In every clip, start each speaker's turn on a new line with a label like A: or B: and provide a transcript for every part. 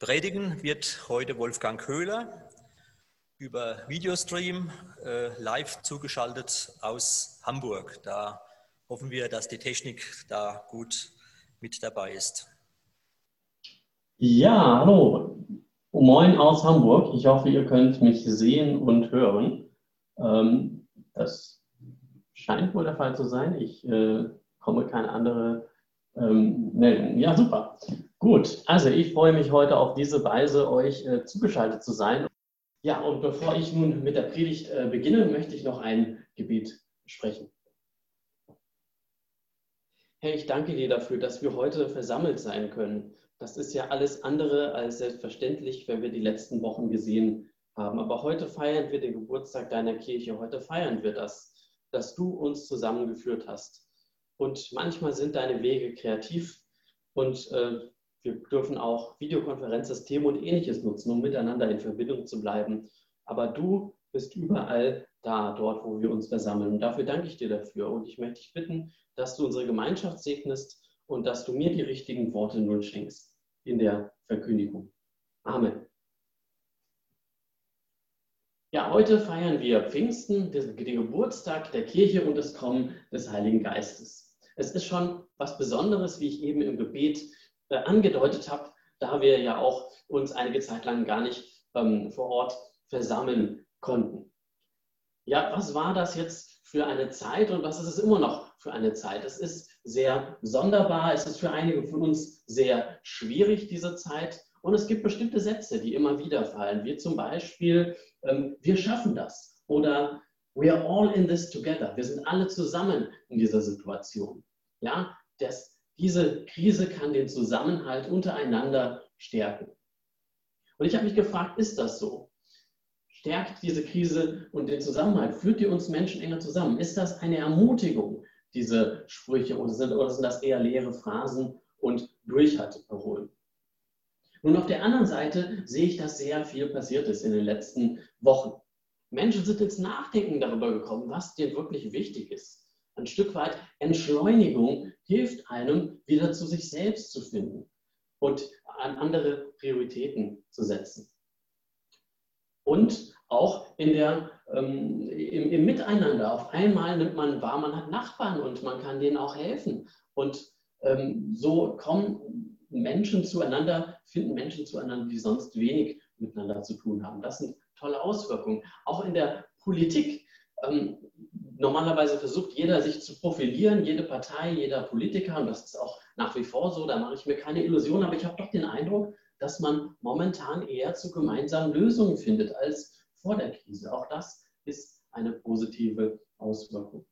A: Predigen wird heute Wolfgang Köhler über Videostream äh, live zugeschaltet aus Hamburg. Da hoffen wir, dass die Technik da gut mit dabei ist.
B: Ja, hallo. Moin aus Hamburg. Ich hoffe, ihr könnt mich sehen und hören. Ähm, das scheint wohl der Fall zu sein. Ich äh, komme keine andere ähm, Meldung. Ja, super. Gut, also ich freue mich heute auf diese Weise, euch äh, zugeschaltet zu sein. Ja, und bevor ich nun mit der Predigt äh, beginne, möchte ich noch ein Gebet sprechen. Herr, ich danke dir dafür, dass wir heute versammelt sein können. Das ist ja alles andere als selbstverständlich, wenn wir die letzten Wochen gesehen haben. Aber heute feiern wir den Geburtstag deiner Kirche. Heute feiern wir das, dass du uns zusammengeführt hast. Und manchmal sind deine Wege kreativ und äh, wir dürfen auch Videokonferenzsysteme und ähnliches nutzen, um miteinander in Verbindung zu bleiben. Aber du bist überall da, dort, wo wir uns versammeln. Und dafür danke ich dir dafür. Und ich möchte dich bitten, dass du unsere Gemeinschaft segnest und dass du mir die richtigen Worte nun schenkst in der Verkündigung. Amen. Ja, heute feiern wir Pfingsten, den Geburtstag der Kirche und das Kommen des Heiligen Geistes. Es ist schon was Besonderes, wie ich eben im Gebet äh, angedeutet habe, da wir ja auch uns einige Zeit lang gar nicht ähm, vor Ort versammeln konnten. Ja, was war das jetzt für eine Zeit und was ist es immer noch für eine Zeit? Es ist sehr sonderbar, es ist für einige von uns sehr schwierig, diese Zeit. Und es gibt bestimmte Sätze, die immer wieder fallen, wie zum Beispiel, ähm, wir schaffen das oder we are all in this together. Wir sind alle zusammen in dieser Situation. Ja, das diese Krise kann den Zusammenhalt untereinander stärken. Und ich habe mich gefragt, ist das so? Stärkt diese Krise und den Zusammenhalt? Führt die uns Menschen enger zusammen? Ist das eine Ermutigung, diese Sprüche, oder sind, oder sind das eher leere Phrasen und Durchhalteparolen? Nun, auf der anderen Seite sehe ich, dass sehr viel passiert ist in den letzten Wochen. Menschen sind ins Nachdenken darüber gekommen, was dir wirklich wichtig ist Stück weit Entschleunigung hilft einem, wieder zu sich selbst zu finden und an andere Prioritäten zu setzen. Und auch in der, ähm, im, im, Miteinander. Auf einmal nimmt man wahr, man hat Nachbarn und man kann denen auch helfen. Und ähm, so kommen Menschen zueinander, finden Menschen zueinander, die sonst wenig miteinander zu tun haben. Das sind tolle Auswirkungen. Auch in der Politik. Ähm, normalerweise versucht jeder sich zu profilieren, jede Partei, jeder Politiker, und das ist auch nach wie vor so, da mache ich mir keine Illusion, aber ich habe doch den Eindruck, dass man momentan eher zu gemeinsamen Lösungen findet als vor der Krise. Auch das ist eine positive Auswirkung.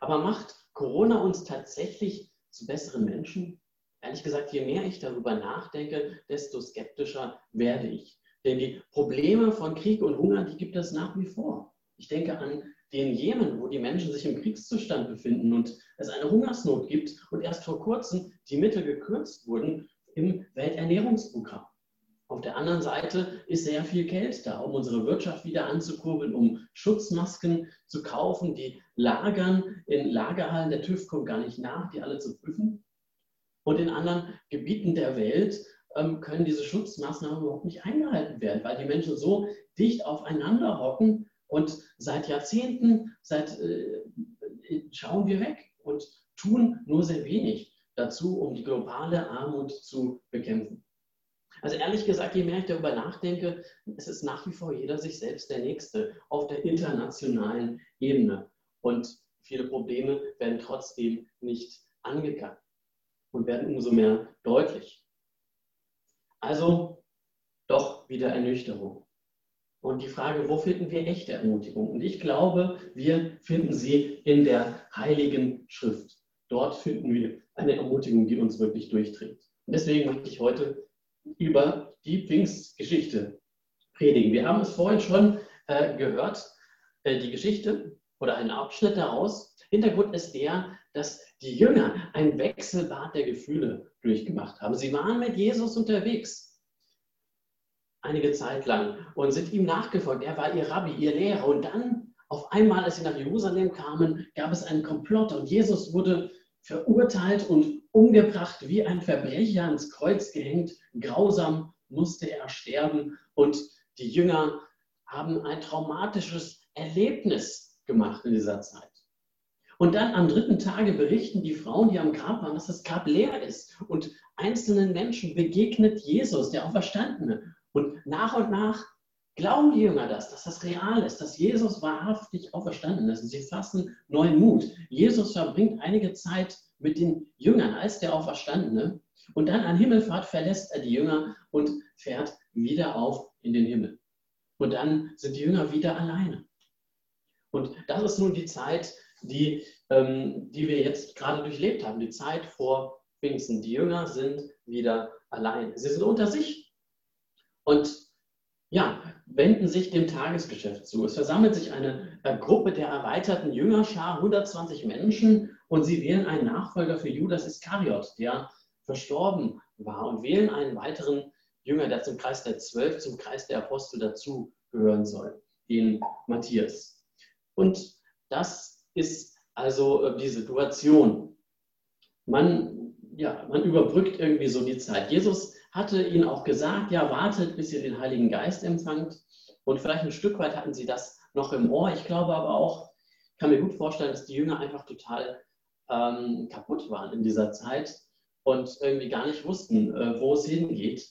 B: Aber macht Corona uns tatsächlich zu besseren Menschen? Ehrlich gesagt, je mehr ich darüber nachdenke, desto skeptischer werde ich. Denn die Probleme von Krieg und Hunger, die gibt es nach wie vor. Ich denke an den Jemen, wo die Menschen sich im Kriegszustand befinden und es eine Hungersnot gibt und erst vor kurzem die Mittel gekürzt wurden im Welternährungsprogramm. Auf der anderen Seite ist sehr viel Geld da, um unsere Wirtschaft wieder anzukurbeln, um Schutzmasken zu kaufen, die lagern in Lagerhallen. Der TÜV kommt gar nicht nach, die alle zu prüfen. Und in anderen Gebieten der Welt ähm, können diese Schutzmaßnahmen überhaupt nicht eingehalten werden, weil die Menschen so dicht aufeinander hocken, und seit Jahrzehnten seit, äh, schauen wir weg und tun nur sehr wenig dazu, um die globale Armut zu bekämpfen. Also ehrlich gesagt, je mehr ich darüber nachdenke, es ist nach wie vor jeder sich selbst der Nächste auf der internationalen Ebene. Und viele Probleme werden trotzdem nicht angegangen und werden umso mehr deutlich. Also doch wieder Ernüchterung. Und die Frage, wo finden wir echte Ermutigung? Und ich glaube, wir finden sie in der Heiligen Schrift. Dort finden wir eine Ermutigung, die uns wirklich durchdringt. Und deswegen möchte ich heute über die Pfingstgeschichte predigen. Wir haben es vorhin schon äh, gehört, äh, die Geschichte oder einen Abschnitt daraus. Hintergrund ist der, dass die Jünger ein Wechselbad der Gefühle durchgemacht haben. Sie waren mit Jesus unterwegs einige Zeit lang und sind ihm nachgefolgt. Er war ihr Rabbi, ihr Lehrer. Und dann, auf einmal, als sie nach Jerusalem kamen, gab es einen Komplott und Jesus wurde verurteilt und umgebracht, wie ein Verbrecher ans Kreuz gehängt, grausam musste er sterben und die Jünger haben ein traumatisches Erlebnis gemacht in dieser Zeit. Und dann am dritten Tage berichten die Frauen, die am Grab waren, dass das Grab leer ist. Und einzelnen Menschen begegnet Jesus, der Auferstandene. Und nach und nach glauben die Jünger das, dass das real ist, dass Jesus wahrhaftig auferstanden ist. Und sie fassen neuen Mut. Jesus verbringt einige Zeit mit den Jüngern als der Auferstandene. Und dann an Himmelfahrt verlässt er die Jünger und fährt wieder auf in den Himmel. Und dann sind die Jünger wieder alleine. Und das ist nun die Zeit, die, ähm, die wir jetzt gerade durchlebt haben, die Zeit vor Pfingsten. Die Jünger sind wieder allein. Sie sind unter sich und ja, wenden sich dem Tagesgeschäft zu. Es versammelt sich eine, eine Gruppe der erweiterten Jüngerschar, 120 Menschen, und sie wählen einen Nachfolger für Judas Iskariot, der verstorben war, und wählen einen weiteren Jünger, der zum Kreis der Zwölf, zum Kreis der Apostel dazugehören soll, den Matthias. Und das ist also äh, die Situation. Man, ja, man überbrückt irgendwie so die Zeit. Jesus hatte ihnen auch gesagt, ja, wartet, bis ihr den Heiligen Geist empfangt. Und vielleicht ein Stück weit hatten sie das noch im Ohr. Ich glaube aber auch, ich kann mir gut vorstellen, dass die Jünger einfach total ähm, kaputt waren in dieser Zeit und irgendwie gar nicht wussten, äh, wo es hingeht.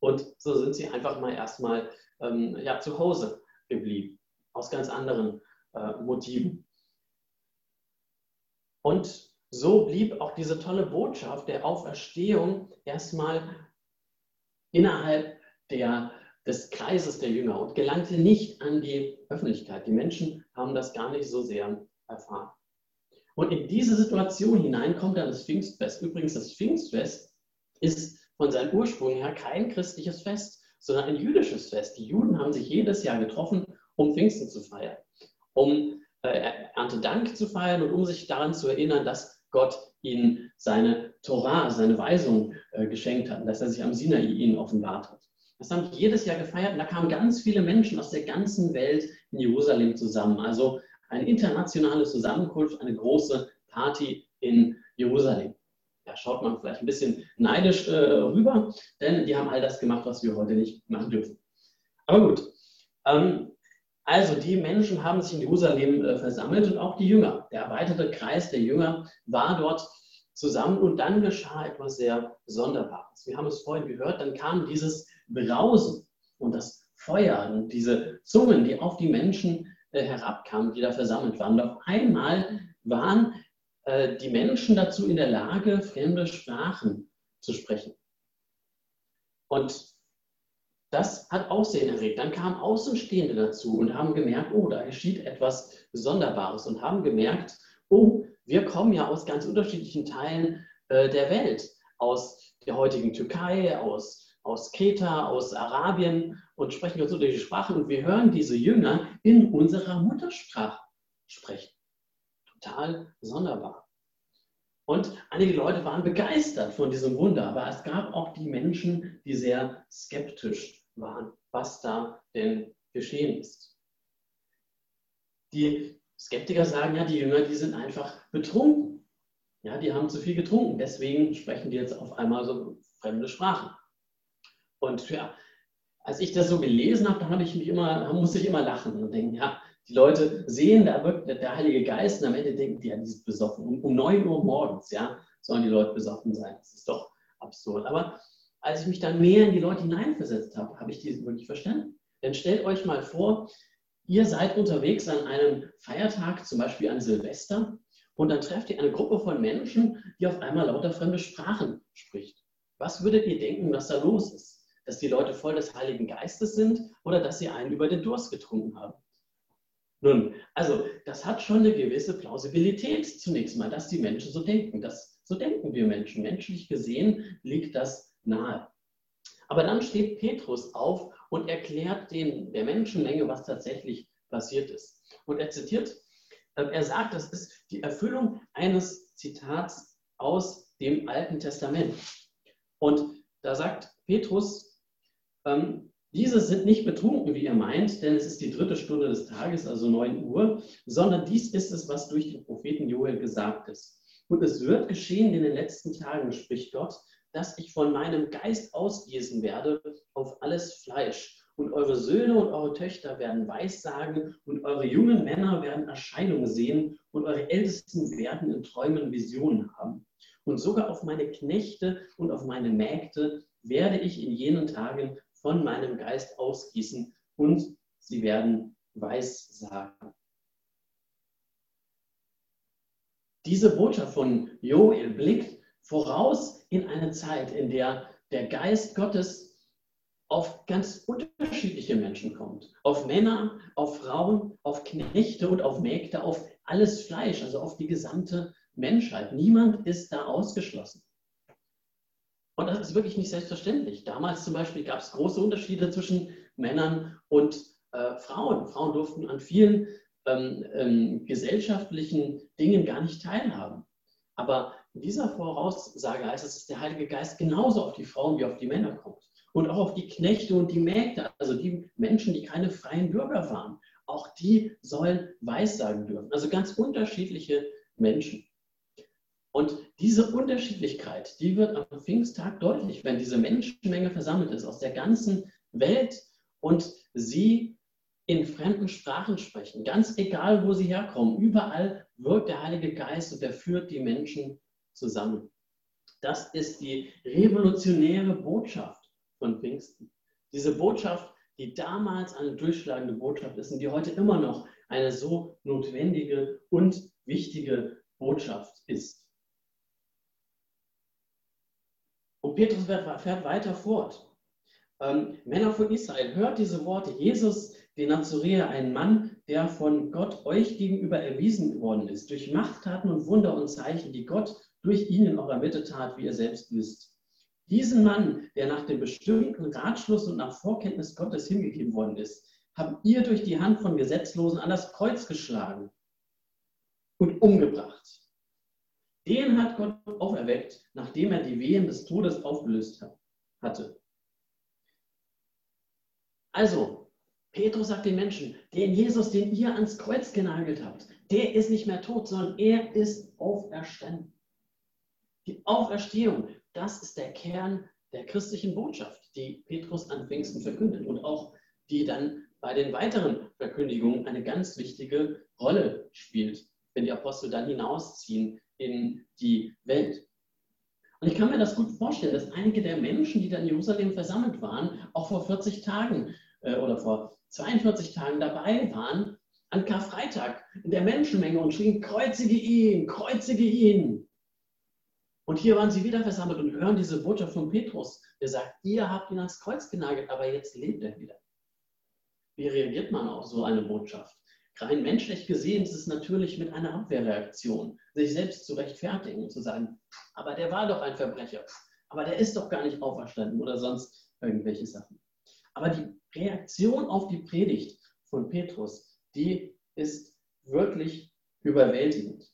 B: Und so sind sie einfach mal erstmal ähm, ja, zu Hause geblieben, aus ganz anderen äh, Motiven. Und so blieb auch diese tolle Botschaft der Auferstehung erstmal innerhalb der, des Kreises der Jünger und gelangte nicht an die Öffentlichkeit. Die Menschen haben das gar nicht so sehr erfahren. Und in diese Situation hinein kommt dann das Pfingstfest. Übrigens, das Pfingstfest ist von seinem Ursprung her kein christliches Fest, sondern ein jüdisches Fest. Die Juden haben sich jedes Jahr getroffen, um Pfingsten zu feiern, um äh, Erntedank zu feiern und um sich daran zu erinnern, dass Gott ihnen seine Torah, seine Weisung äh, geschenkt hat, dass er sich am Sinai ihnen offenbart hat. Das haben die jedes Jahr gefeiert und da kamen ganz viele Menschen aus der ganzen Welt in Jerusalem zusammen. Also eine internationale Zusammenkunft, eine große Party in Jerusalem. Da schaut man vielleicht ein bisschen neidisch äh, rüber, denn die haben all das gemacht, was wir heute nicht machen dürfen. Aber gut, ähm, also die Menschen haben sich in Jerusalem äh, versammelt und auch die Jünger. Der erweiterte Kreis der Jünger war dort zusammen und dann geschah etwas sehr Sonderbares. Wir haben es vorhin gehört, dann kam dieses Brausen und das Feuer und diese Zungen, die auf die Menschen äh, herabkamen, die da versammelt waren. Und auf einmal waren äh, die Menschen dazu in der Lage, fremde Sprachen zu sprechen. Und das hat Aussehen erregt. Dann kamen Außenstehende dazu und haben gemerkt, oh, da geschieht etwas Sonderbares und haben gemerkt, oh, wir kommen ja aus ganz unterschiedlichen Teilen äh, der Welt, aus der heutigen Türkei, aus, aus Kreta, aus Arabien und sprechen ganz unterschiedliche Sprachen und wir hören diese Jünger in unserer Muttersprache sprechen. Total sonderbar. Und einige Leute waren begeistert von diesem Wunder, aber es gab auch die Menschen, die sehr skeptisch waren, was da denn geschehen ist. Die Skeptiker sagen ja, die Jünger, die sind einfach betrunken. Ja, die haben zu viel getrunken, deswegen sprechen die jetzt auf einmal so fremde Sprachen. Und ja, als ich das so gelesen habe, da habe ich mich immer, musste ich immer lachen und denken, ja, die Leute sehen, da wirkt der Heilige Geist und am Ende denken die, ja, die sind besoffen. Um, um 9 Uhr morgens, ja, sollen die Leute besoffen sein. Das ist doch absurd. Aber als ich mich dann mehr in die Leute hineinversetzt habe, habe ich die wirklich verstanden. Denn stellt euch mal vor, ihr seid unterwegs an einem Feiertag, zum Beispiel an Silvester, und dann trefft ihr eine Gruppe von Menschen, die auf einmal lauter fremde Sprachen spricht. Was würdet ihr denken, was da los ist? Dass die Leute voll des Heiligen Geistes sind oder dass sie einen über den Durst getrunken haben? Nun, also das hat schon eine gewisse Plausibilität zunächst mal, dass die Menschen so denken. Das, so denken wir Menschen. Menschlich gesehen liegt das nahe. Aber dann steht Petrus auf und erklärt den, der Menschenmenge, was tatsächlich passiert ist. Und er zitiert, äh, er sagt, das ist die Erfüllung eines Zitats aus dem Alten Testament. Und da sagt Petrus, ähm, diese sind nicht betrunken, wie ihr meint, denn es ist die dritte Stunde des Tages, also 9 Uhr, sondern dies ist es, was durch den Propheten Joel gesagt ist. Und es wird geschehen in den letzten Tagen, spricht Gott, dass ich von meinem Geist ausgießen werde auf alles Fleisch. Und eure Söhne und eure Töchter werden Weissagen und eure jungen Männer werden Erscheinungen sehen und eure Ältesten werden in Träumen Visionen haben. Und sogar auf meine Knechte und auf meine Mägde werde ich in jenen Tagen von meinem Geist ausgießen und sie werden Weissagen. Diese Botschaft von Joel blickt voraus in eine Zeit, in der der Geist Gottes auf ganz unterschiedliche Menschen kommt. Auf Männer, auf Frauen, auf Knechte und auf Mägde, auf alles Fleisch, also auf die gesamte Menschheit. Niemand ist da ausgeschlossen. Und das ist wirklich nicht selbstverständlich. Damals zum Beispiel gab es große Unterschiede zwischen Männern und äh, Frauen. Frauen durften an vielen ähm, ähm, gesellschaftlichen Dingen gar nicht teilhaben. Aber in dieser Voraussage heißt es, dass der Heilige Geist genauso auf die Frauen wie auf die Männer kommt. Und auch auf die Knechte und die Mägde, also die Menschen, die keine freien Bürger waren. Auch die sollen Weissagen dürfen. Also ganz unterschiedliche Menschen. Und diese Unterschiedlichkeit, die wird am Pfingsttag deutlich, wenn diese Menschenmenge versammelt ist aus der ganzen Welt und sie in fremden Sprachen sprechen, ganz egal, wo sie herkommen. Überall wirkt der Heilige Geist und er führt die Menschen zusammen. Das ist die revolutionäre Botschaft von Pfingsten. Diese Botschaft, die damals eine durchschlagende Botschaft ist und die heute immer noch eine so notwendige und wichtige Botschaft ist. Und Petrus fährt weiter fort. Ähm, Männer von Israel, hört diese Worte. Jesus den Nazoräer, ein Mann, der von Gott euch gegenüber erwiesen worden ist, durch Machttaten und Wunder und Zeichen, die Gott durch ihn in eurer Mitte tat, wie ihr selbst wisst. Diesen Mann, der nach dem bestimmten Ratschluss und nach Vorkenntnis Gottes hingegeben worden ist, habt ihr durch die Hand von Gesetzlosen an das Kreuz geschlagen und umgebracht. Den hat Gott auferweckt, nachdem er die Wehen des Todes aufgelöst hatte. Also, Petrus sagt den Menschen, den Jesus, den ihr ans Kreuz genagelt habt, der ist nicht mehr tot, sondern er ist auferstanden. Die Auferstehung, das ist der Kern der christlichen Botschaft, die Petrus an Pfingsten verkündet und auch die dann bei den weiteren Verkündigungen eine ganz wichtige Rolle spielt, wenn die Apostel dann hinausziehen in die Welt. Und ich kann mir das gut vorstellen, dass einige der Menschen, die da in Jerusalem versammelt waren, auch vor 40 Tagen äh, oder vor 42 Tagen dabei waren, an Karfreitag in der Menschenmenge und schrien, kreuzige ihn, kreuzige ihn. Und hier waren sie wieder versammelt und hören diese Botschaft von Petrus, der sagt, ihr habt ihn ans Kreuz genagelt, aber jetzt lebt er wieder. Wie reagiert man auf so eine Botschaft? Rein menschlich gesehen ist es natürlich mit einer Abwehrreaktion, sich selbst zu rechtfertigen und zu sagen, aber der war doch ein Verbrecher, aber der ist doch gar nicht auferstanden oder sonst irgendwelche Sachen. Aber die Reaktion auf die Predigt von Petrus, die ist wirklich überwältigend.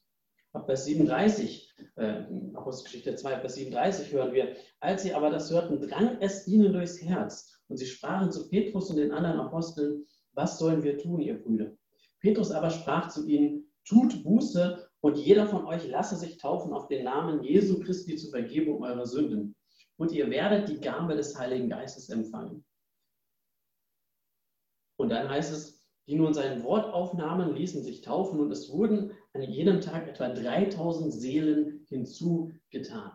B: Ab Vers 37, äh, Apostelgeschichte 2, Vers 37 hören wir, als sie aber das hörten, drang es ihnen durchs Herz und sie sprachen zu Petrus und den anderen Aposteln, was sollen wir tun, ihr Brüder? Petrus aber sprach zu ihnen, tut Buße und jeder von euch lasse sich taufen auf den Namen Jesu Christi zur Vergebung eurer Sünden. Und ihr werdet die Gabe des Heiligen Geistes empfangen. Und dann heißt es, die nun sein Wort aufnahmen, ließen sich taufen und es wurden an jedem Tag etwa 3000 Seelen hinzugetan.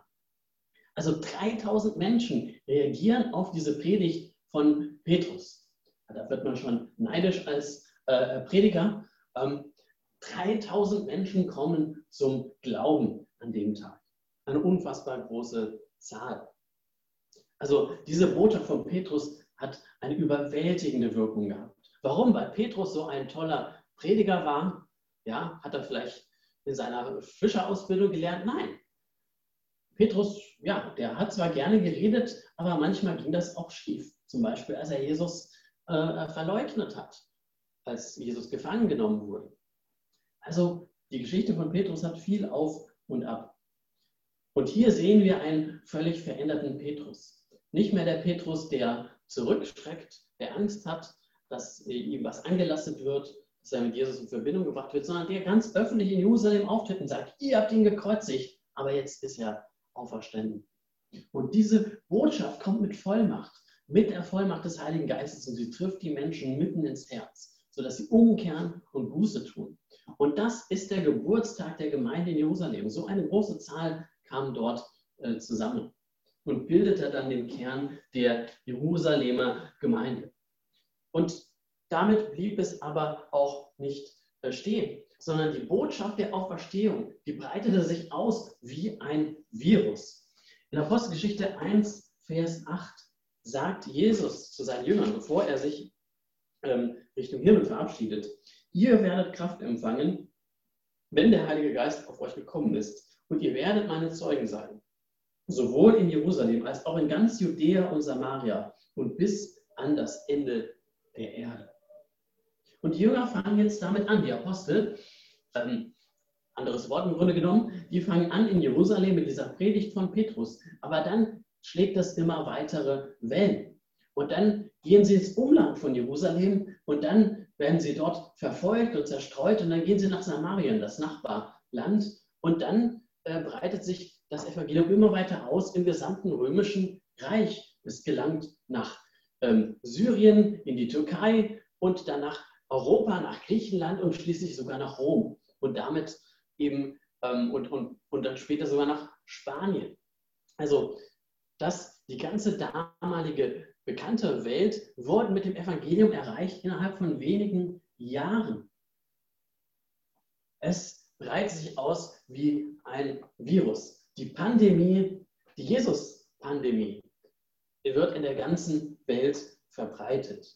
B: Also 3000 Menschen reagieren auf diese Predigt von Petrus. Da wird man schon neidisch als äh, Prediger. Ähm, 3000 Menschen kommen zum Glauben an dem Tag. Eine unfassbar große Zahl. Also diese Botschaft von Petrus hat eine überwältigende Wirkung gehabt. Warum? Weil Petrus so ein toller Prediger war. Ja, hat er vielleicht in seiner Fischerausbildung gelernt? Nein. Petrus, ja, der hat zwar gerne geredet, aber manchmal ging das auch schief. Zum Beispiel, als er Jesus äh, verleugnet hat, als Jesus gefangen genommen wurde. Also die Geschichte von Petrus hat viel auf und ab. Und hier sehen wir einen völlig veränderten Petrus. Nicht mehr der Petrus, der zurückschreckt, der Angst hat, dass ihm was angelastet wird, dass er mit Jesus in Verbindung gebracht wird, sondern der ganz öffentlich in Jerusalem auftritt und sagt, ihr habt ihn gekreuzigt, aber jetzt ist er auferstanden. Und diese Botschaft kommt mit Vollmacht, mit der Vollmacht des Heiligen Geistes und sie trifft die Menschen mitten ins Herz, sodass sie umkehren und Buße tun. Und das ist der Geburtstag der Gemeinde in Jerusalem. So eine große Zahl kam dort äh, zusammen und bildete dann den Kern der Jerusalemer Gemeinde. Und damit blieb es aber auch nicht äh, stehen, sondern die Botschaft der Auferstehung, die breitete sich aus wie ein Virus. In Apostelgeschichte 1, Vers 8 sagt Jesus zu seinen Jüngern, bevor er sich ähm, Richtung Himmel verabschiedet, ihr werdet Kraft empfangen, wenn der Heilige Geist auf euch gekommen ist, und ihr werdet meine Zeugen sein, sowohl in Jerusalem als auch in ganz Judäa und Samaria und bis an das Ende der Erde. Und die Jünger fangen jetzt damit an, die Apostel, ähm, anderes Wort im Grunde genommen, die fangen an in Jerusalem mit dieser Predigt von Petrus. Aber dann schlägt das immer weitere Wellen. Und dann gehen sie ins Umland von Jerusalem und dann werden sie dort verfolgt und zerstreut und dann gehen sie nach Samarien, das Nachbarland. Und dann äh, breitet sich das Evangelium immer weiter aus im gesamten römischen Reich. Es gelangt nach ähm, Syrien, in die Türkei und dann nach Europa, nach Griechenland und schließlich sogar nach Rom. Und damit eben ähm, und, und, und dann später sogar nach Spanien. Also das, die ganze damalige bekannte Welt wurde mit dem Evangelium erreicht innerhalb von wenigen Jahren. Es breitet sich aus wie ein Virus. Die Pandemie, die Jesus-Pandemie, wird in der ganzen Welt verbreitet.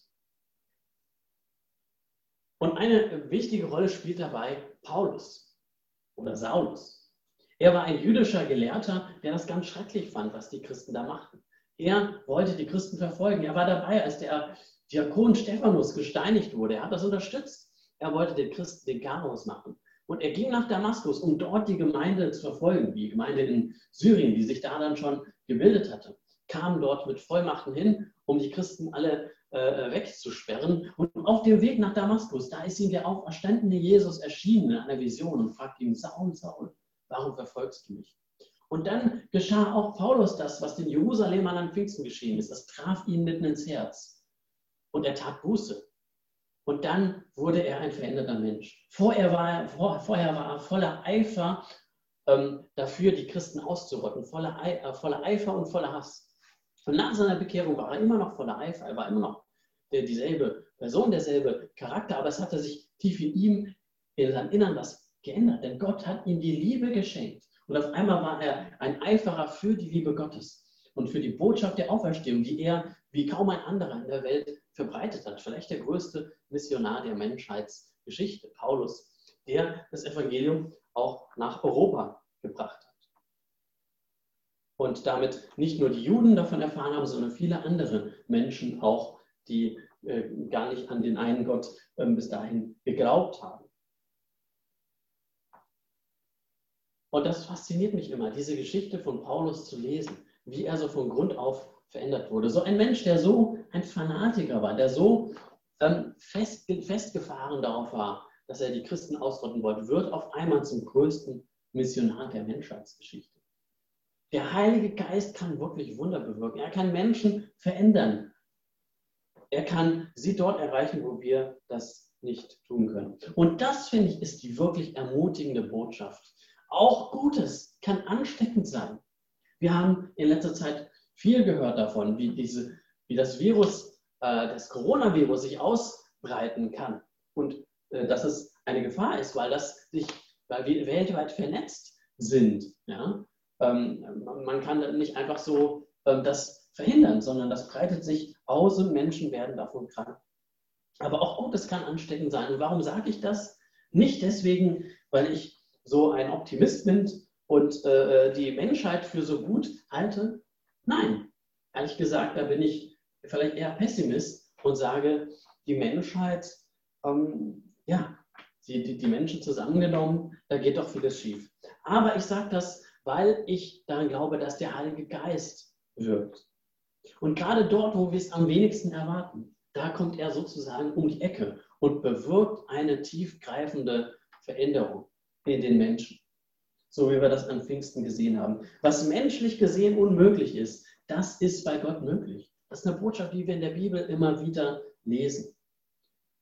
B: Und eine wichtige Rolle spielt dabei Paulus oder Saulus. Er war ein jüdischer Gelehrter, der das ganz schrecklich fand, was die Christen da machten. Er wollte die Christen verfolgen. Er war dabei, als der Diakon Stephanus gesteinigt wurde. Er hat das unterstützt. Er wollte den Christen den Chaos machen. Und er ging nach Damaskus, um dort die Gemeinde zu verfolgen, die Gemeinde in Syrien, die sich da dann schon gebildet hatte, kam dort mit Vollmachten hin, um die Christen alle äh, wegzusperren. Und auf dem Weg nach Damaskus, da ist ihm der auferstandene Jesus erschienen in einer Vision und fragt ihn, Saul, Saul, warum verfolgst du mich? Und dann geschah auch Paulus das, was den Jerusalemern an Pfingsten geschehen ist. Das traf ihn mitten ins Herz. Und er tat Buße. Und dann wurde er ein veränderter Mensch. Vorher war er, vor, vorher war er voller Eifer ähm, dafür, die Christen auszurotten, voller, äh, voller Eifer und voller Hass. Und nach seiner Bekehrung war er immer noch voller Eifer, er war immer noch der, dieselbe Person, derselbe Charakter, aber es hatte sich tief in ihm, in seinem Innern was geändert, denn Gott hat ihm die Liebe geschenkt. Und auf einmal war er ein Eiferer für die Liebe Gottes und für die Botschaft der Auferstehung, die er wie kaum ein anderer in der Welt verbreitet hat. Vielleicht der größte Missionar der Menschheitsgeschichte, Paulus, der das Evangelium auch nach Europa gebracht hat. Und damit nicht nur die Juden davon erfahren haben, sondern viele andere Menschen auch, die äh, gar nicht an den einen Gott äh, bis dahin geglaubt haben. Und das fasziniert mich immer, diese Geschichte von Paulus zu lesen, wie er so von Grund auf verändert wurde. So ein Mensch, der so ein Fanatiker war, der so ähm, fest, festgefahren darauf war, dass er die Christen ausrotten wollte, wird auf einmal zum größten Missionar der Menschheitsgeschichte. Der Heilige Geist kann wirklich Wunder bewirken. Er kann Menschen verändern. Er kann sie dort erreichen, wo wir das nicht tun können. Und das, finde ich, ist die wirklich ermutigende Botschaft. Auch Gutes kann ansteckend sein. Wir haben in letzter Zeit viel gehört davon, wie, diese, wie das Virus, äh, das Coronavirus sich ausbreiten kann und äh, dass es eine Gefahr ist, weil das sich, weil wir weltweit vernetzt sind. Ja? Ähm, man kann nicht einfach so ähm, das verhindern, sondern das breitet sich aus und Menschen werden davon krank. Aber auch Gutes kann ansteckend sein. Und warum sage ich das? Nicht deswegen, weil ich so ein Optimist bin und äh, die Menschheit für so gut halte, Nein, ehrlich gesagt, da bin ich vielleicht eher Pessimist und sage, die Menschheit, ähm, ja, die, die, die Menschen zusammengenommen, da geht doch vieles schief. Aber ich sage das, weil ich daran glaube, dass der Heilige Geist wirkt. Und gerade dort, wo wir es am wenigsten erwarten, da kommt er sozusagen um die Ecke und bewirkt eine tiefgreifende Veränderung in den Menschen. so wie wir das an Pfingsten gesehen haben. Was menschlich gesehen unmöglich ist, das ist bei Gott möglich. Das ist eine Botschaft, die wir in der Bibel immer wieder lesen.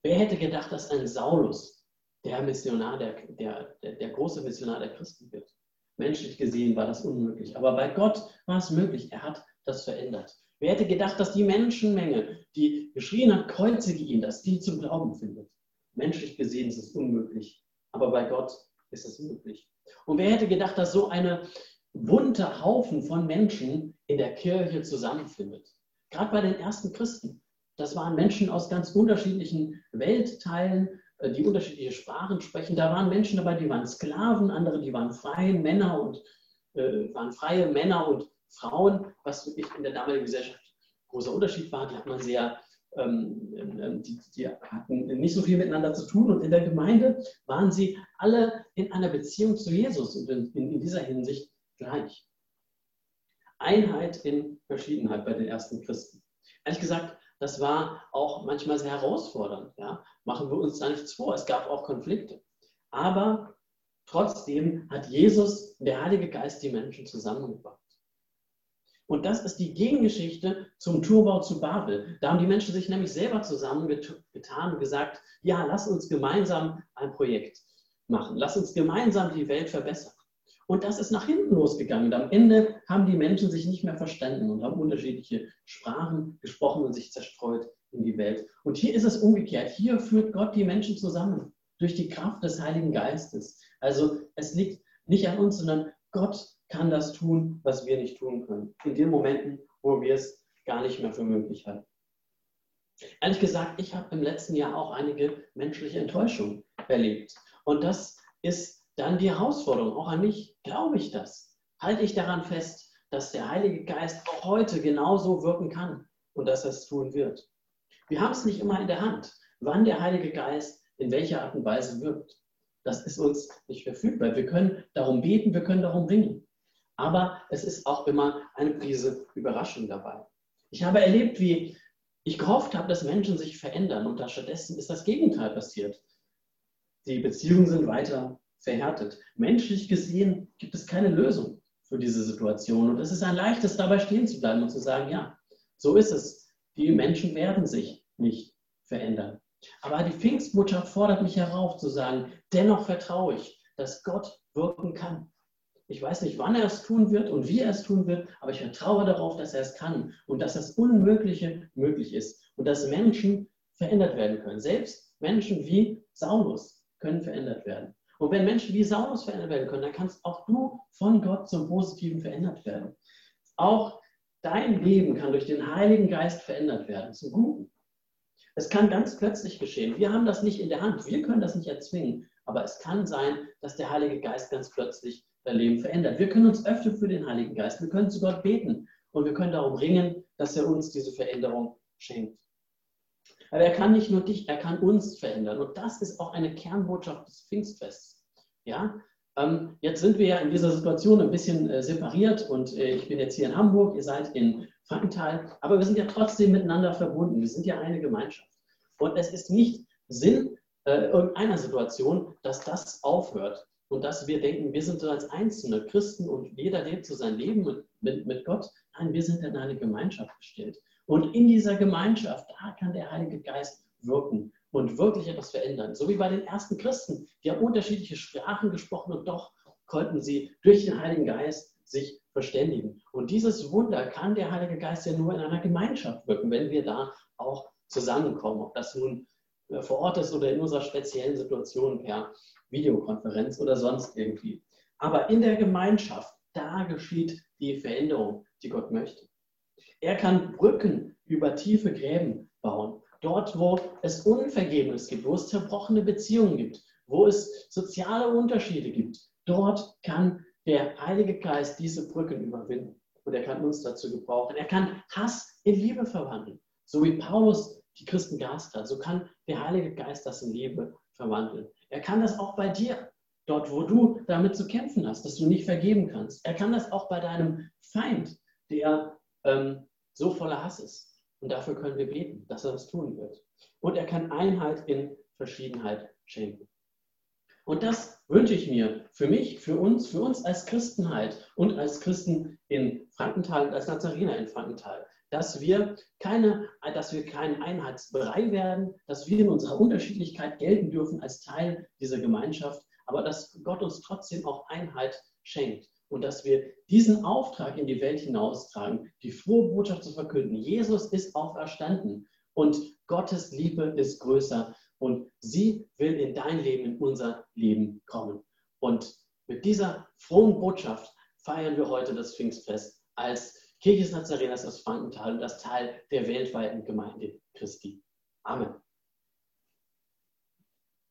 B: Wer hätte gedacht, dass ein Saulus der Missionar, der, der, der, große Missionar der Christen wird? Menschlich gesehen war das unmöglich. Aber bei Gott war es möglich. Er hat das verändert. Wer hätte gedacht, dass die Menschenmenge, die geschrien hat, kreuzige ihn, dass die zum Glauben findet? Menschlich gesehen ist es unmöglich. Aber bei Gott ist es möglich. Und wer hätte gedacht, dass so eine bunte Haufen von Menschen in der Kirche zusammenfindet? Gerade bei den ersten Christen. Das waren Menschen aus ganz unterschiedlichen Weltteilen, die unterschiedliche Sprachen sprechen. Da waren Menschen dabei, die waren Sklaven, andere, die waren freie Männer und äh, waren freie Männer und Frauen, was wirklich in der damaligen Gesellschaft großer Unterschied war. Die hat man sehr, ähm, ähm, die, die, hatten nicht so viel miteinander zu tun und in der Gemeinde waren sie alle in einer Beziehung zu Jesus und in, in, in dieser Hinsicht gleich. Einheit in Verschiedenheit bei den ersten Christen. Ehrlich gesagt, das war auch manchmal sehr herausfordernd. Ja? Machen wir uns da nichts vor. Es gab auch Konflikte. Aber trotzdem hat Jesus, der Heilige Geist, die Menschen zusammengebracht. Und das ist die Gegengeschichte zum Turbau zu Babel. Da haben die Menschen sich nämlich selber zusammengetan und gesagt, ja, lass uns gemeinsam ein Projekt machen. Lass uns gemeinsam die Welt verbessern. Und das ist nach hinten losgegangen. Und am Ende haben die Menschen sich nicht mehr verstanden und haben unterschiedliche Sprachen gesprochen und sich zerstreut in die Welt. Und hier ist es umgekehrt. Hier führt Gott die Menschen zusammen durch die Kraft des Heiligen Geistes. Also es liegt nicht an uns, sondern Gott kann das tun, was wir nicht tun können. In den Momenten, wo wir es gar nicht mehr für möglich halten. Ehrlich gesagt, ich habe im letzten Jahr auch einige menschliche Enttäuschungen erlebt. Und das ist dann die Herausforderung, auch an mich, glaube ich das? Halte ich daran fest, dass der Heilige Geist auch heute genauso wirken kann und dass er es tun wird? Wir haben es nicht immer in der Hand, wann der Heilige Geist in welcher Art und Weise wirkt. Das ist uns nicht verfügbar. Wir können darum beten, wir können darum ringen. Aber es ist auch immer eine Prise Überraschung dabei. Ich habe erlebt, wie ich gehofft habe, dass Menschen sich verändern und da stattdessen ist das Gegenteil passiert. Die Beziehungen sind weiter verhärtet. Menschlich gesehen gibt es keine Lösung für diese Situation. Und es ist ein leichtes, dabei stehen zu bleiben und zu sagen, ja, so ist es. Die Menschen werden sich nicht verändern. Aber die Pfingstbotschaft fordert mich herauf zu sagen, dennoch vertraue ich, dass Gott wirken kann. Ich weiß nicht, wann er es tun wird und wie er es tun wird, aber ich vertraue darauf, dass er es kann und dass das Unmögliche möglich ist und dass Menschen verändert werden können. Selbst Menschen wie Saulus können verändert werden. Und wenn Menschen wie Saulus verändert werden können, dann kannst auch du von Gott zum Positiven verändert werden. Auch dein Leben kann durch den Heiligen Geist verändert werden, zum Guten. Es kann ganz plötzlich geschehen. Wir haben das nicht in der Hand. Wir können das nicht erzwingen. Aber es kann sein, dass der Heilige Geist ganz plötzlich dein Leben verändert. Wir können uns öffnen für den Heiligen Geist. Wir können zu Gott beten. Und wir können darum ringen, dass er uns diese Veränderung schenkt. Aber er kann nicht nur dich, er kann uns verändern. Und das ist auch eine Kernbotschaft des Pfingstfests. Ja? Ähm, jetzt sind wir ja in dieser Situation ein bisschen äh, separiert und äh, ich bin jetzt hier in Hamburg, ihr seid in Frankenthal, aber wir sind ja trotzdem miteinander verbunden. Wir sind ja eine Gemeinschaft. Und es ist nicht Sinn äh, irgendeiner Situation, dass das aufhört und dass wir denken, wir sind so als einzelne Christen und jeder lebt so sein Leben mit, mit, mit Gott. Nein, wir sind in eine Gemeinschaft gestellt. Und in dieser Gemeinschaft, da kann der Heilige Geist wirken und wirklich etwas verändern. So wie bei den ersten Christen, die haben unterschiedliche Sprachen gesprochen und doch konnten sie durch den Heiligen Geist sich verständigen. Und dieses Wunder kann der Heilige Geist ja nur in einer Gemeinschaft wirken, wenn wir da auch zusammenkommen. Ob das nun äh, vor Ort ist oder in unserer speziellen Situation per Videokonferenz oder sonst irgendwie. Aber in der Gemeinschaft, da geschieht die Veränderung, die Gott möchte. Er kann Brücken über tiefe Gräben bauen. Dort, wo es Unvergebenes gibt, wo es zerbrochene Beziehungen gibt, wo es soziale Unterschiede gibt, dort kann der Heilige Geist diese Brücken überwinden. Und er kann uns dazu gebrauchen. Er kann Hass in Liebe verwandeln. So wie Paulus die Christen gehasst hat, so kann der Heilige Geist das in Liebe verwandeln. Er kann das auch bei dir, dort wo du damit zu kämpfen hast, dass du nicht vergeben kannst. Er kann das auch bei deinem Feind, der ähm, so voller Hass ist. Und dafür können wir beten, dass er das tun wird. Und er kann Einheit in Verschiedenheit schenken. Und das wünsche ich mir für mich, für uns, für uns als Christenheit und als Christen in Frankenthal, als Nazarener in Frankenthal, dass wir keine, dass wir kein Einheitsbrei werden, dass wir in unserer Unterschiedlichkeit gelten dürfen als Teil dieser Gemeinschaft, aber dass Gott uns trotzdem auch Einheit schenkt und dass wir diesen Auftrag in die Welt hinaustragen, die frohe Botschaft zu verkünden. Jesus ist auferstanden und Gottes Liebe ist größer und sie will in dein Leben, in unser Leben kommen. Und mit dieser frohen Botschaft feiern wir heute das Pfingstfest als Kirche des Nazareners aus Frankenthal und das Teil der weltweiten Gemeinde Christi. Amen.